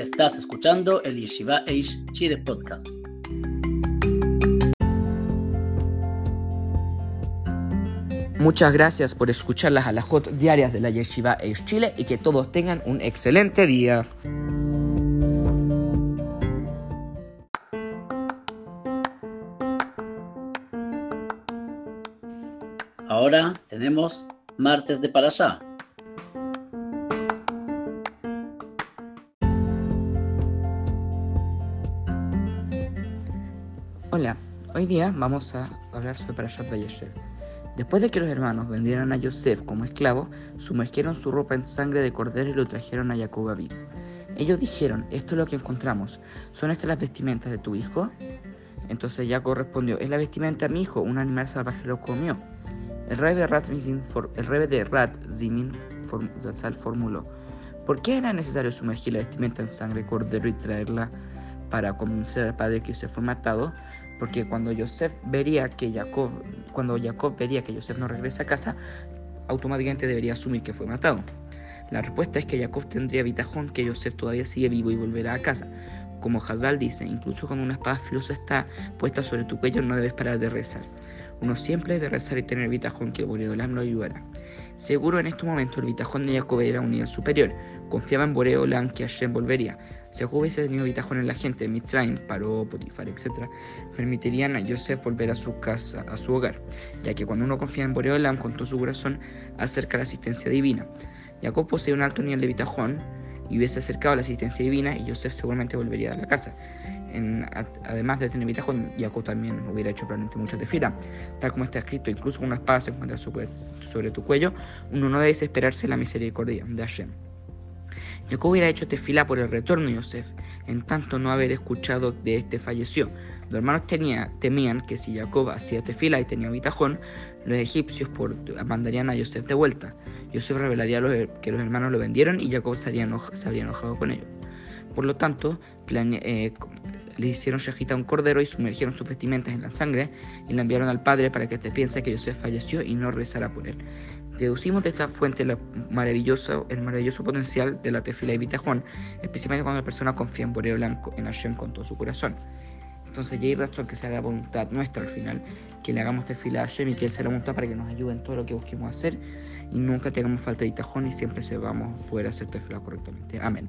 Estás escuchando el Yeshiva Eish Chile Podcast. Muchas gracias por escuchar las alajot diarias de la Yeshiva Eish Chile y que todos tengan un excelente día. Ahora tenemos martes de Parashá. Hola, hoy día vamos a hablar sobre Parashat Vayeshev. Después de que los hermanos vendieran a Yosef como esclavo, sumergieron su ropa en sangre de cordero y lo trajeron a Jacob vivo. Ellos dijeron, esto es lo que encontramos, ¿son estas las vestimentas de tu hijo? Entonces Jacob respondió, es la vestimenta de mi hijo, un animal salvaje lo comió. El rey de Rat, el rey de Rat Zimin formuló, ¿por qué era necesario sumergir la vestimenta en sangre de cordero y traerla para convencer al padre que Yosef fue matado? Porque cuando Yosef vería que Jacob, cuando Jacob vería que Yosef no regresa a casa, automáticamente debería asumir que fue matado. La respuesta es que Jacob tendría bitajón que Yosef todavía sigue vivo y volverá a casa. Como Hazal dice, incluso cuando una espada filosa está puesta sobre tu cuello, no debes parar de rezar. Uno siempre debe rezar y tener bitajón que el Boreolam lo ayudará. Seguro en este momento el bitajón de Jacob era un nivel superior. Confiaba en Boreolam que Hashem volvería. Si Jacob hubiese tenido bitajón en la gente Mitzrayim, Paró, Potifar, etc., permitirían a Yosef volver a su casa, a su hogar, ya que cuando uno confía en Boreolam con todo su corazón, acerca la asistencia divina. Jacob posee un alto nivel de bitajón y hubiese acercado la asistencia divina y Yosef seguramente volvería a la casa. En, además de tener bitajón, Jacob también hubiera hecho probablemente muchas tefila. Tal como está escrito, incluso con una espada se encuentra sobre, sobre tu cuello, uno no debe desesperarse la misericordia de Hashem. Jacob hubiera hecho tefila por el retorno de Yosef, en tanto no haber escuchado de este falleció. Los hermanos tenía, temían que si Jacob hacía tefila y tenía bitajón, los egipcios por, mandarían a Yosef de vuelta. Yosef revelaría que los hermanos lo vendieron y Jacob se habría, enojado con ellos. Por lo tanto, eh, le hicieron shahita un cordero y sumergieron sus vestimentas en la sangre y la enviaron al padre para que te piense que Yosef falleció y no rezara por él. Deducimos de esta fuente la el maravilloso potencial de la tefila y bitajón, especialmente cuando la persona confía en Boreo Blanco, en Hashem con todo su corazón. Entonces ya hay razón que sea la voluntad nuestra al final, que le hagamos tefila a Hashem y que Él se la voluntad para que nos ayude en todo lo que busquemos hacer y nunca tengamos falta de bitajón y siempre se vamos a poder hacer tefila correctamente. Amén.